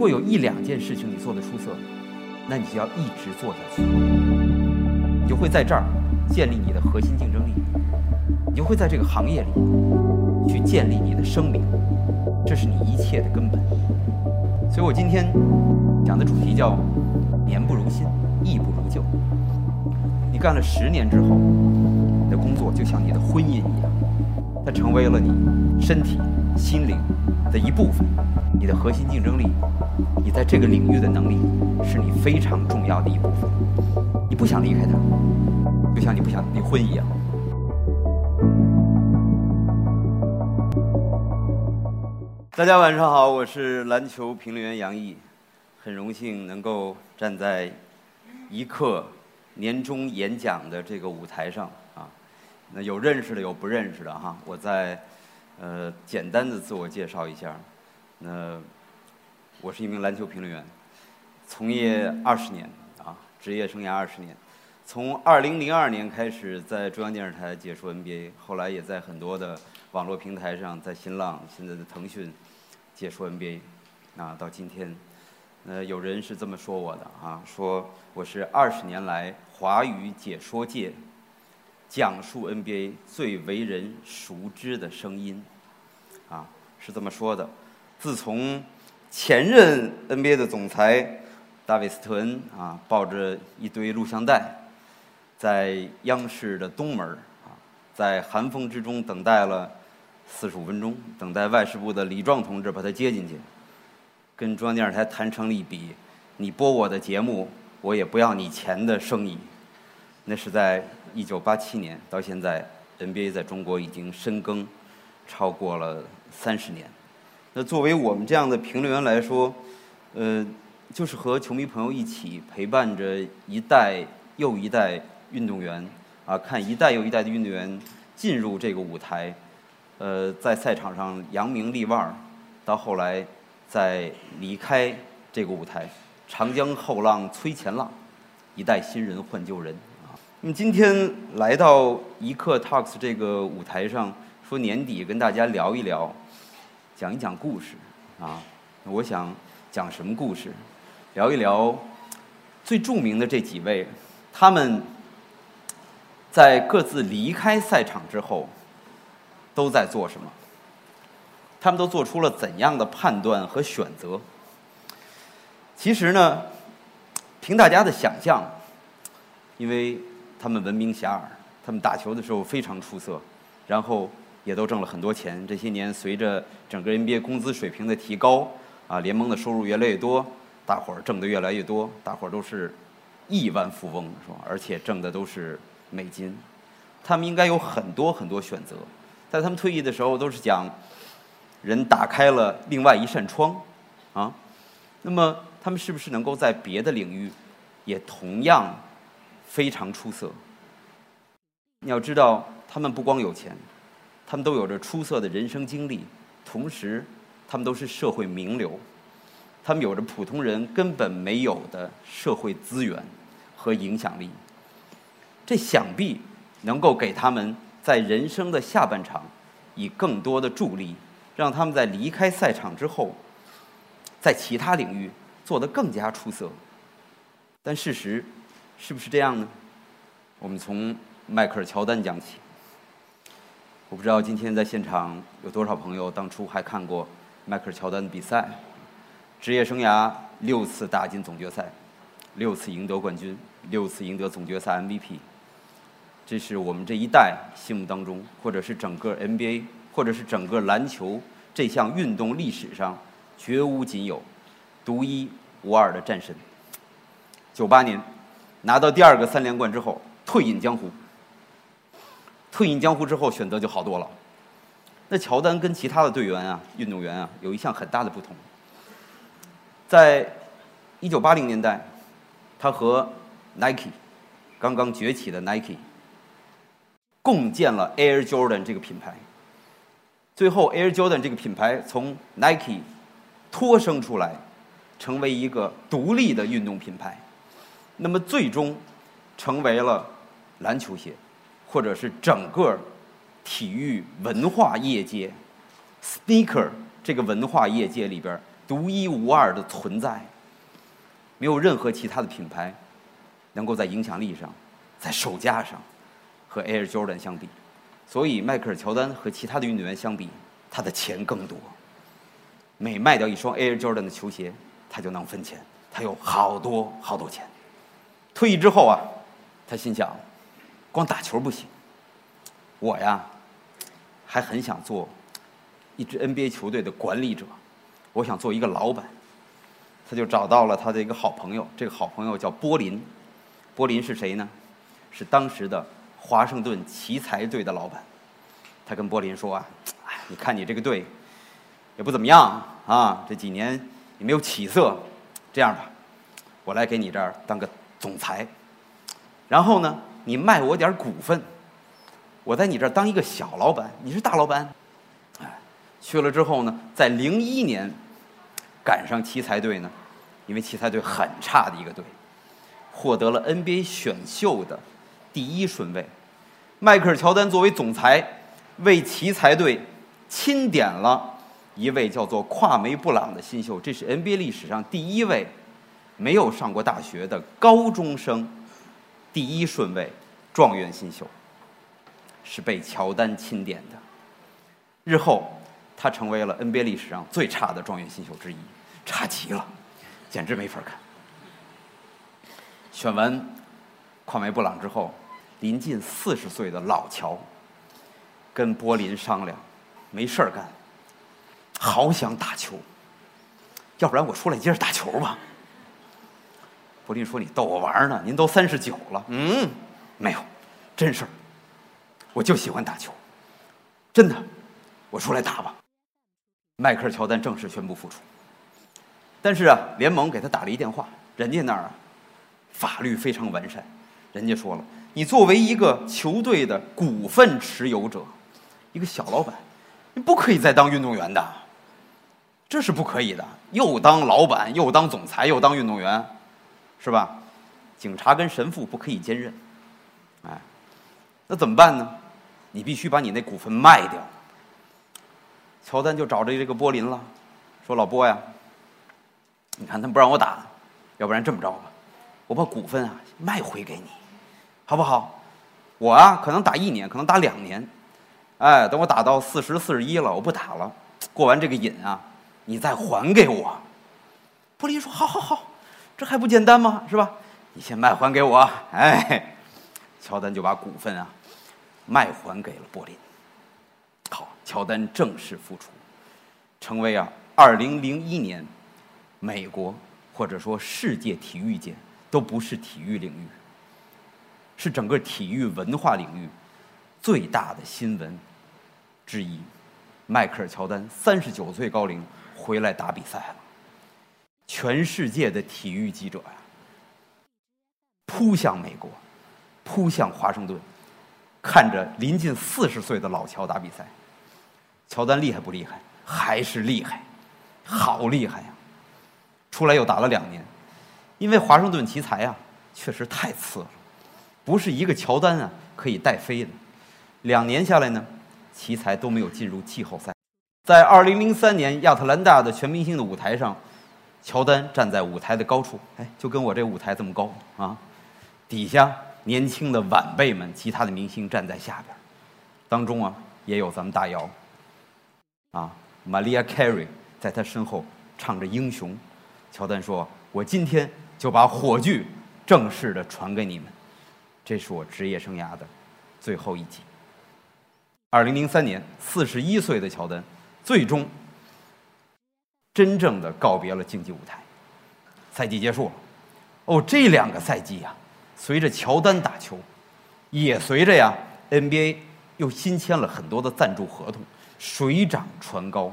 如果有一两件事情你做得出色，那你就要一直做下去，你就会在这儿建立你的核心竞争力，你就会在这个行业里去建立你的声名，这是你一切的根本。所以我今天讲的主题叫“年不如新，意不如旧”。你干了十年之后，你的工作就像你的婚姻一样，它成为了你身体、心灵的一部分。你的核心竞争力，你在这个领域的能力，是你非常重要的一部分。你不想离开它，就像你不想离婚一样。大家晚上好，我是篮球评论员杨毅，很荣幸能够站在一刻年终演讲的这个舞台上啊。那有认识的，有不认识的哈。我再呃简单的自我介绍一下。那我是一名篮球评论员，从业二十年啊，职业生涯二十年。从二零零二年开始在中央电视台解说 NBA，后来也在很多的网络平台上，在新浪、现在的腾讯解说 NBA，啊，到今天，呃，有人是这么说我的啊，说我是二十年来华语解说界讲述 NBA 最为人熟知的声音，啊，是这么说的。自从前任 NBA 的总裁大卫斯特恩啊，抱着一堆录像带。在央视的东门啊，在寒风之中等待了四十五分钟，等待外事部的李壮同志把他接进去，跟中央电视台谈成了一笔，你播我的节目，我也不要你钱的生意。那是在一九八七年，到现在 NBA 在中国已经深耕超过了三十年。那作为我们这样的评论员来说，呃，就是和球迷朋友一起陪伴着一代又一代。运动员啊，看一代又一代的运动员进入这个舞台，呃，在赛场上扬名立万，到后来再离开这个舞台，长江后浪推前浪，一代新人换旧人啊。那么今天来到一刻 Talks 这个舞台上，说年底跟大家聊一聊，讲一讲故事啊。我想讲什么故事？聊一聊最著名的这几位，他们。在各自离开赛场之后，都在做什么？他们都做出了怎样的判断和选择？其实呢，凭大家的想象，因为他们闻名遐迩，他们打球的时候非常出色，然后也都挣了很多钱。这些年，随着整个 NBA 工资水平的提高，啊，联盟的收入越来越多，大伙儿挣得越来越多，大伙儿都是亿万富翁，是吧？而且挣的都是。美金，他们应该有很多很多选择。在他们退役的时候，都是讲人打开了另外一扇窗，啊，那么他们是不是能够在别的领域也同样非常出色？你要知道，他们不光有钱，他们都有着出色的人生经历，同时他们都是社会名流，他们有着普通人根本没有的社会资源和影响力。这想必能够给他们在人生的下半场以更多的助力，让他们在离开赛场之后，在其他领域做得更加出色。但事实是不是这样呢？我们从迈克尔·乔丹讲起。我不知道今天在现场有多少朋友当初还看过迈克尔·乔丹的比赛。职业生涯六次打进总决赛，六次赢得冠军，六次赢得总决赛 MVP。这是我们这一代心目当中，或者是整个 NBA，或者是整个篮球这项运动历史上绝无仅有、独一无二的战神。九八年拿到第二个三连冠之后，退隐江湖。退隐江湖之后，选择就好多了。那乔丹跟其他的队员啊、运动员啊，有一项很大的不同。在一九八零年代，他和 Nike 刚刚崛起的 Nike。共建了 Air Jordan 这个品牌，最后 Air Jordan 这个品牌从 Nike 脱生出来，成为一个独立的运动品牌，那么最终成为了篮球鞋，或者是整个体育文化业界 Sneaker 这个文化业界里边独一无二的存在，没有任何其他的品牌能够在影响力上、在售价上和 Air Jordan 相比。所以，迈克尔·乔丹和其他的运动员相比，他的钱更多。每卖掉一双 Air Jordan 的球鞋，他就能分钱。他有好多好多钱。退役之后啊，他心想，光打球不行，我呀，还很想做一支 NBA 球队的管理者。我想做一个老板。他就找到了他的一个好朋友，这个好朋友叫波林。波林是谁呢？是当时的。华盛顿奇才队的老板，他跟柏林说啊：“，你看你这个队也不怎么样啊，这几年也没有起色。这样吧，我来给你这儿当个总裁，然后呢，你卖我点股份，我在你这儿当一个小老板，你是大老板。哎，去了之后呢，在零一年赶上奇才队呢，因为奇才队很差的一个队，获得了 NBA 选秀的。”第一顺位，迈克尔·乔丹作为总裁，为奇才队钦点了一位叫做跨梅·布朗的新秀。这是 NBA 历史上第一位没有上过大学的高中生第一顺位状元新秀，是被乔丹钦点的。日后，他成为了 NBA 历史上最差的状元新秀之一，差极了，简直没法看。选完跨梅·布朗之后。临近四十岁的老乔，跟柏林商量，没事儿干，好想打球，要不然我出来接着打球吧。柏林说：“你逗我玩呢，您都三十九了。”嗯，没有，真事儿，我就喜欢打球，真的，我出来打吧。迈克尔·乔丹正式宣布复出，但是啊，联盟给他打了一电话，人家那儿啊，法律非常完善，人家说了。你作为一个球队的股份持有者，一个小老板，你不可以再当运动员的，这是不可以的。又当老板，又当总裁，又当运动员，是吧？警察跟神父不可以兼任，哎，那怎么办呢？你必须把你那股份卖掉。乔丹就找着这个波林了，说：“老波呀，你看他不让我打，要不然这么着吧，我把股份啊卖回给你。”好不好？我啊，可能打一年，可能打两年，哎，等我打到四十四十一了，我不打了，过完这个瘾啊，你再还给我。布林说：“好好好，这还不简单吗？是吧？你先卖还给我。”哎，乔丹就把股份啊卖还给了柏林。好，乔丹正式复出，成为啊二零零一年美国或者说世界体育界都不是体育领域。是整个体育文化领域最大的新闻之一。迈克尔·乔丹三十九岁高龄回来打比赛了，全世界的体育记者呀扑向美国，扑向华盛顿，看着临近四十岁的老乔打比赛。乔丹厉害不厉害？还是厉害，好厉害呀！出来又打了两年，因为华盛顿奇才啊，确实太次了。不是一个乔丹啊可以带飞的，两年下来呢，奇才都没有进入季后赛。在二零零三年亚特兰大的全明星的舞台上，乔丹站在舞台的高处，哎，就跟我这舞台这么高啊。底下年轻的晚辈们，其他的明星站在下边，当中啊也有咱们大姚，啊，玛丽亚·凯瑞在他身后唱着《英雄》。乔丹说：“我今天就把火炬正式的传给你们。”这是我职业生涯的最后一集。二零零三年，四十一岁的乔丹最终真正的告别了竞技舞台。赛季结束了，哦，这两个赛季呀，随着乔丹打球，也随着呀 NBA 又新签了很多的赞助合同，水涨船高，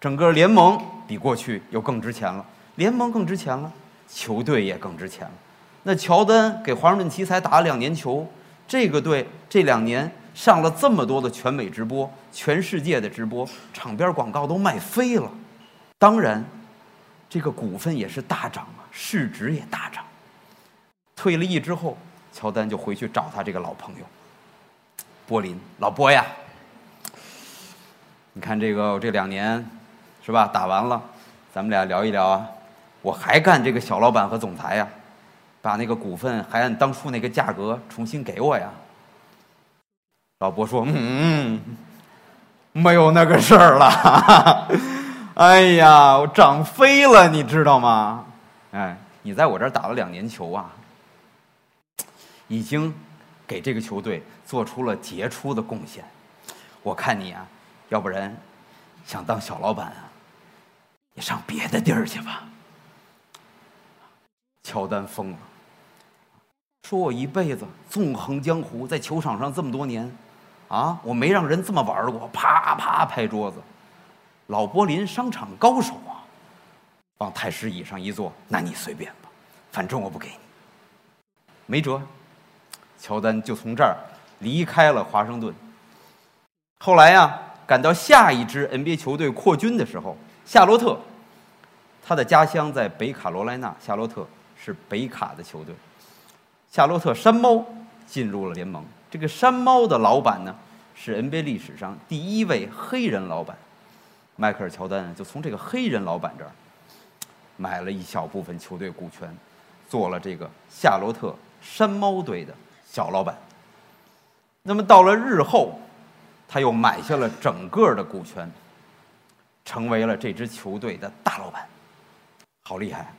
整个联盟比过去又更值钱了，联盟更值钱了，球队也更值钱了。那乔丹给华盛顿奇才打了两年球，这个队这两年上了这么多的全美直播、全世界的直播，场边广告都卖飞了。当然，这个股份也是大涨啊，市值也大涨。退了役之后，乔丹就回去找他这个老朋友，柏林老波呀。你看这个我这两年，是吧？打完了，咱们俩聊一聊啊，我还干这个小老板和总裁呀，把那个股份还按当初那个价格重新给我呀。老伯说：“嗯，没有那个事儿了。哎呀，我涨飞了，你知道吗？哎，你在我这儿打了两年球啊，已经给这个球队做出了杰出的贡献。我看你啊，要不然想当小老板啊，你上别的地儿去吧。”乔丹疯了，说我一辈子纵横江湖，在球场上这么多年。啊！我没让人这么玩过，啪啪拍桌子。老柏林商场高手啊，往太师椅上一坐，那你随便吧，反正我不给你。没辙，乔丹就从这儿离开了华盛顿。后来呀，赶到下一支 NBA 球队扩军的时候，夏洛特，他的家乡在北卡罗来纳，夏洛特是北卡的球队。夏洛特山猫进入了联盟。这个山猫的老板呢，是 NBA 历史上第一位黑人老板，迈克尔·乔丹就从这个黑人老板这儿买了一小部分球队股权，做了这个夏洛特山猫队的小老板。那么到了日后，他又买下了整个的股权，成为了这支球队的大老板，好厉害！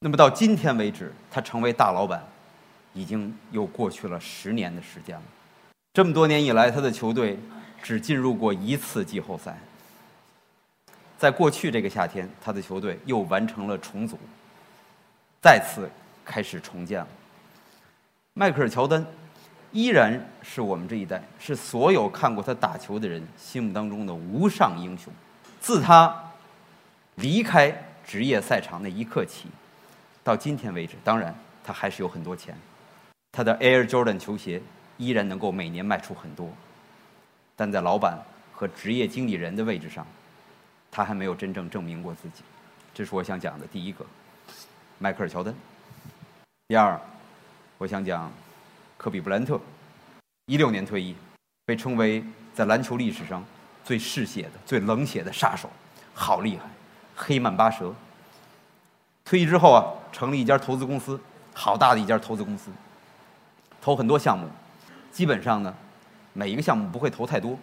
那么到今天为止，他成为大老板。已经又过去了十年的时间了，这么多年以来，他的球队只进入过一次季后赛。在过去这个夏天，他的球队又完成了重组，再次开始重建了。迈克尔·乔丹依然是我们这一代，是所有看过他打球的人心目当中的无上英雄。自他离开职业赛场那一刻起，到今天为止，当然他还是有很多钱。他的 Air Jordan 球鞋依然能够每年卖出很多，但在老板和职业经理人的位置上，他还没有真正证明过自己。这是我想讲的第一个，迈克尔·乔丹。第二，我想讲科比·布兰特，一六年退役，被称为在篮球历史上最嗜血的、最冷血的杀手，好厉害，黑曼巴蛇。退役之后啊，成立一家投资公司，好大的一家投资公司。投很多项目，基本上呢，每一个项目不会投太多，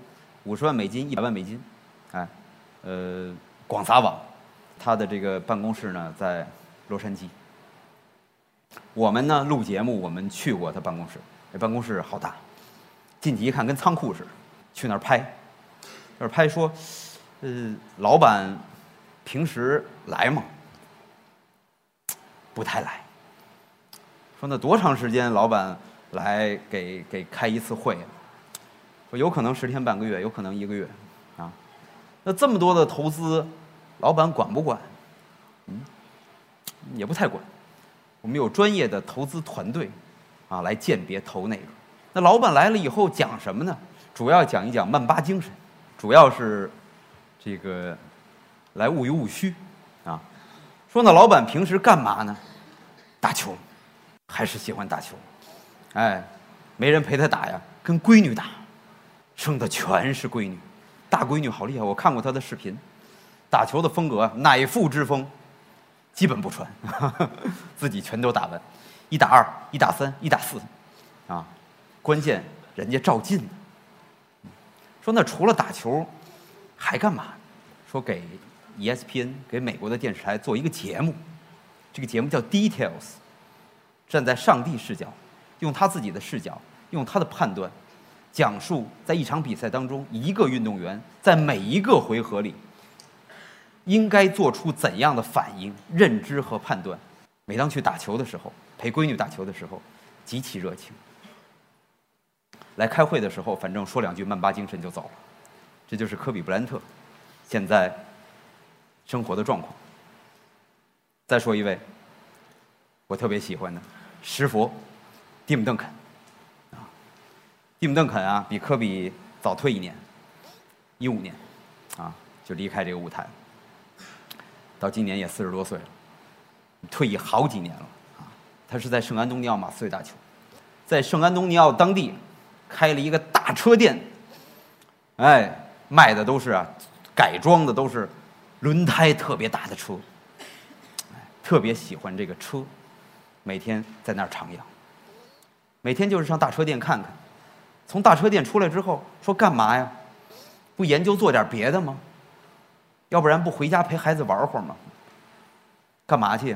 五十万美金、一百万美金，哎，呃，广撒网。他的这个办公室呢在洛杉矶。我们呢录节目，我们去过他办公室，那办公室好大，进去一看跟仓库似的。去那儿拍，那儿拍说，呃，老板平时来吗？不太来。说那多长时间，老板？来给给开一次会，说有可能十天半个月，有可能一个月，那这么多的投资，老板管不管？嗯，也不太管。我们有专业的投资团队，啊，来鉴别投哪个。那老板来了以后讲什么呢？主要讲一讲曼巴精神，主要是这个来物有物虚，啊，说那老板平时干嘛呢？打球，还是喜欢打球。哎，没人陪他打呀，跟闺女打，生的全是闺女，大闺女好厉害，我看过她的视频，打球的风格乃父之风，基本不穿，自己全都打完，一打二，一打三，一打四，啊，关键人家照进。说那除了打球，还干嘛？说给 ESPN 给美国的电视台做一个节目，这个节目叫 Details，站在上帝视角。用他自己的视角，用他的判断，讲述在一场比赛当中，一个运动员在每一个回合里应该做出怎样的反应、认知和判断。每当去打球的时候，陪闺女打球的时候，极其热情。来开会的时候，反正说两句曼巴精神就走了。这就是科比·布兰特现在生活的状况。再说一位，我特别喜欢的石佛。蒂姆·邓肯，蒂姆·邓肯啊，比科比早退一年，一五年，啊，就离开这个舞台，到今年也四十多岁了，退役好几年了，啊，他是在圣安东尼奥马刺队打球，在圣安东尼奥当地开了一个大车店，哎，卖的都是啊，改装的都是轮胎特别大的车，特别喜欢这个车，每天在那儿徜徉。每天就是上大车店看看，从大车店出来之后说干嘛呀？不研究做点别的吗？要不然不回家陪孩子玩会儿吗？干嘛去？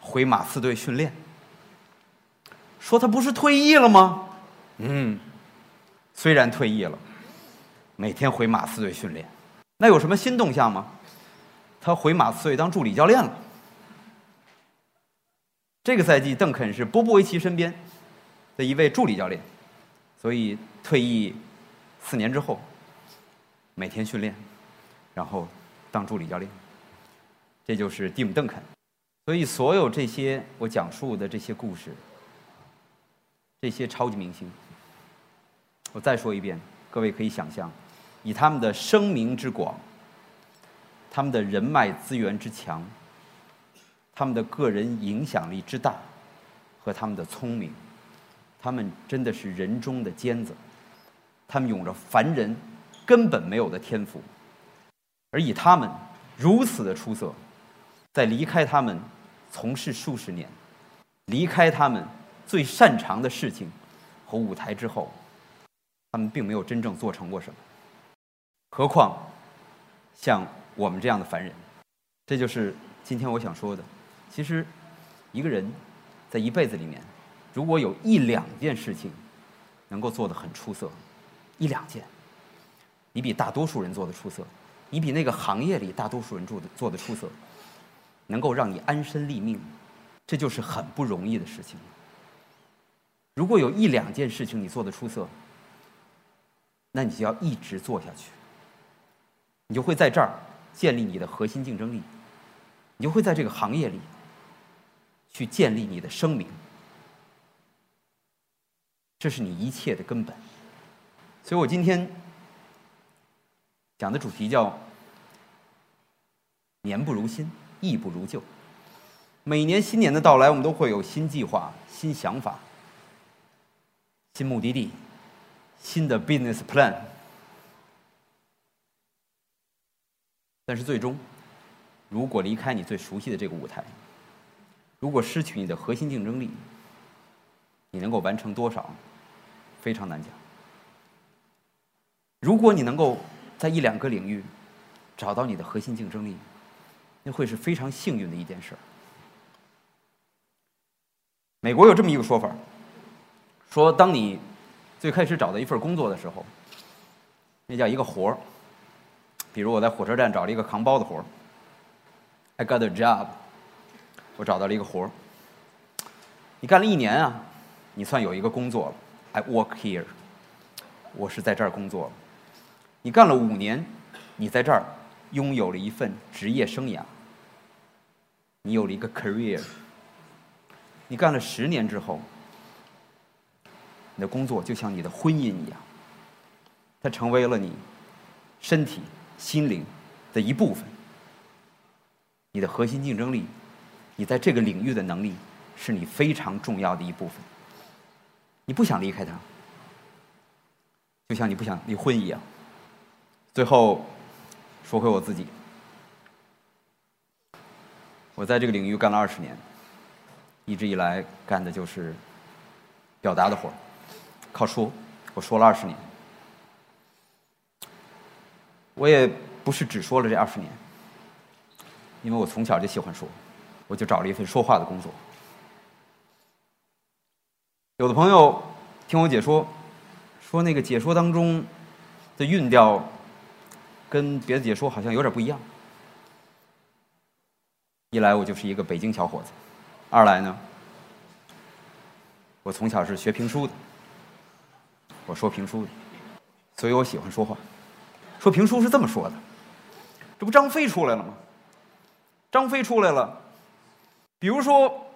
回马刺队训练。说他不是退役了吗？嗯，虽然退役了，每天回马刺队训练。那有什么新动向吗？他回马刺队当助理教练了。这个赛季，邓肯是波波维奇身边的一位助理教练，所以退役四年之后，每天训练，然后当助理教练。这就是蒂姆·邓肯。所以，所有这些我讲述的这些故事，这些超级明星，我再说一遍，各位可以想象，以他们的声名之广。他们的人脉资源之强，他们的个人影响力之大，和他们的聪明，他们真的是人中的尖子，他们有着凡人根本没有的天赋，而以他们如此的出色，在离开他们从事数十年，离开他们最擅长的事情和舞台之后，他们并没有真正做成过什么，何况像。我们这样的凡人，这就是今天我想说的。其实，一个人在一辈子里面，如果有一两件事情能够做得很出色，一两件，你比大多数人做的出色，你比那个行业里大多数人做的做的出色，能够让你安身立命，这就是很不容易的事情。如果有一两件事情你做的出色，那你就要一直做下去，你就会在这儿。建立你的核心竞争力，你就会在这个行业里去建立你的声名，这是你一切的根本。所以我今天讲的主题叫“年不如新，意不如旧”。每年新年的到来，我们都会有新计划、新想法、新目的地、新的 business plan。但是最终，如果离开你最熟悉的这个舞台，如果失去你的核心竞争力，你能够完成多少？非常难讲。如果你能够在一两个领域找到你的核心竞争力，那会是非常幸运的一件事儿。美国有这么一个说法，说当你最开始找到一份工作的时候，那叫一个活儿。比如我在火车站找了一个扛包的活儿，I got a job，我找到了一个活儿。你干了一年啊，你算有一个工作了，I work here，我是在这儿工作。你干了五年，你在这儿拥有了一份职业生涯，你有了一个 career。你干了十年之后，你的工作就像你的婚姻一样，它成为了你身体。心灵的一部分，你的核心竞争力，你在这个领域的能力，是你非常重要的一部分。你不想离开他，就像你不想离婚一样。最后，说回我自己，我在这个领域干了二十年，一直以来干的就是表达的活，靠说，我说了二十年。我也不是只说了这二十年，因为我从小就喜欢说，我就找了一份说话的工作。有的朋友听我解说，说那个解说当中的韵调跟别的解说好像有点不一样。一来我就是一个北京小伙子，二来呢，我从小是学评书的，我说评书的，所以我喜欢说话。说评书是这么说的，这不张飞出来了吗？张飞出来了，比如说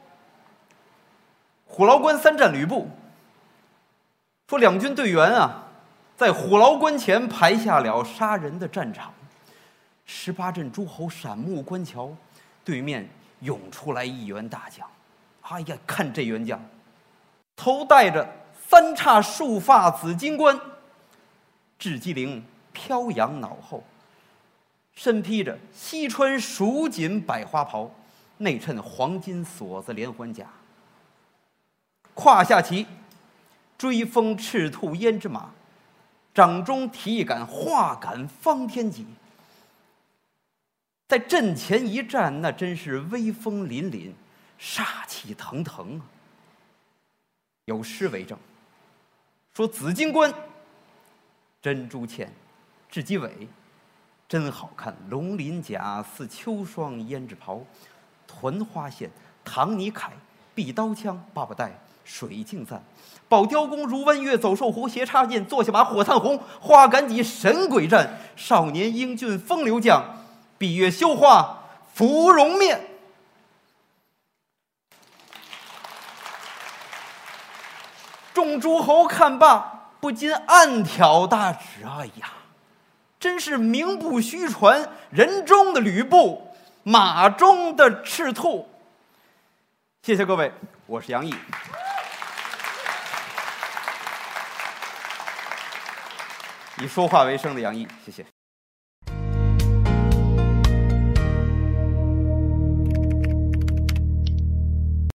虎牢关三战吕布，说两军队员啊，在虎牢关前排下了杀人的战场，十八镇诸侯闪目观瞧，对面涌出来一员大将，哎呀，看这员将，头戴着三叉束发紫金冠，雉鸡翎。飘扬脑后，身披着西川蜀锦百花袍，内衬黄金锁子连环甲，胯下骑追风赤兔胭脂马，掌中提一杆画杆方天戟。在阵前一站，那真是威风凛凛，杀气腾腾啊！有诗为证，说紫金冠、珍珠嵌、雉鸡尾，真好看。龙鳞甲似秋霜胭脂袍，团花线、唐尼铠、碧刀枪、八宝带、水镜簪，宝雕弓如弯月走兽弧，斜插剑坐下马火灿红，花赶戟神鬼战，少年英俊风流将。闭月羞花芙蓉面，众诸侯看罢不禁暗挑大指。哎呀，真是名不虚传，人中的吕布，马中的赤兔。谢谢各位，我是杨毅，以说话为生的杨毅，谢谢。